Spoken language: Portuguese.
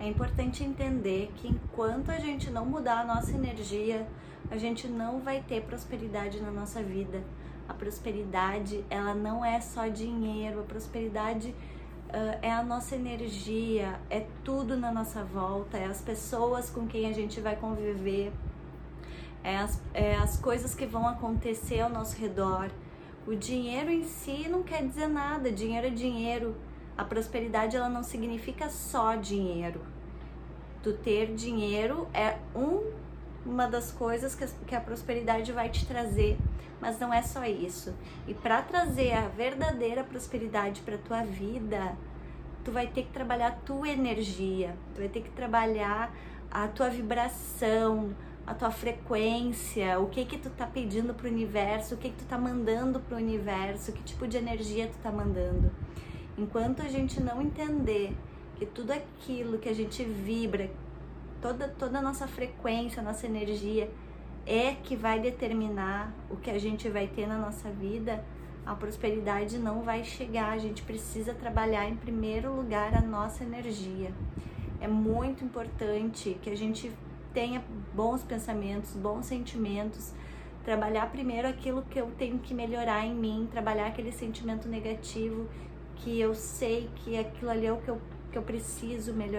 É importante entender que enquanto a gente não mudar a nossa energia, a gente não vai ter prosperidade na nossa vida. A prosperidade, ela não é só dinheiro, a prosperidade uh, é a nossa energia, é tudo na nossa volta, é as pessoas com quem a gente vai conviver, é as, é as coisas que vão acontecer ao nosso redor. O dinheiro em si não quer dizer nada, dinheiro é dinheiro. A prosperidade ela não significa só dinheiro. Tu ter dinheiro é um, uma das coisas que a, que a prosperidade vai te trazer, mas não é só isso. E para trazer a verdadeira prosperidade para tua vida, tu vai ter que trabalhar a tua energia, tu vai ter que trabalhar a tua vibração, a tua frequência, o que que tu tá pedindo pro universo, o que que tu tá mandando pro universo, que tipo de energia tu tá mandando. Enquanto a gente não entender que tudo aquilo que a gente vibra, toda toda a nossa frequência, nossa energia é que vai determinar o que a gente vai ter na nossa vida, a prosperidade não vai chegar. A gente precisa trabalhar em primeiro lugar a nossa energia. É muito importante que a gente tenha bons pensamentos, bons sentimentos, trabalhar primeiro aquilo que eu tenho que melhorar em mim, trabalhar aquele sentimento negativo que eu sei que aquilo ali é o que eu, que eu preciso melhorar.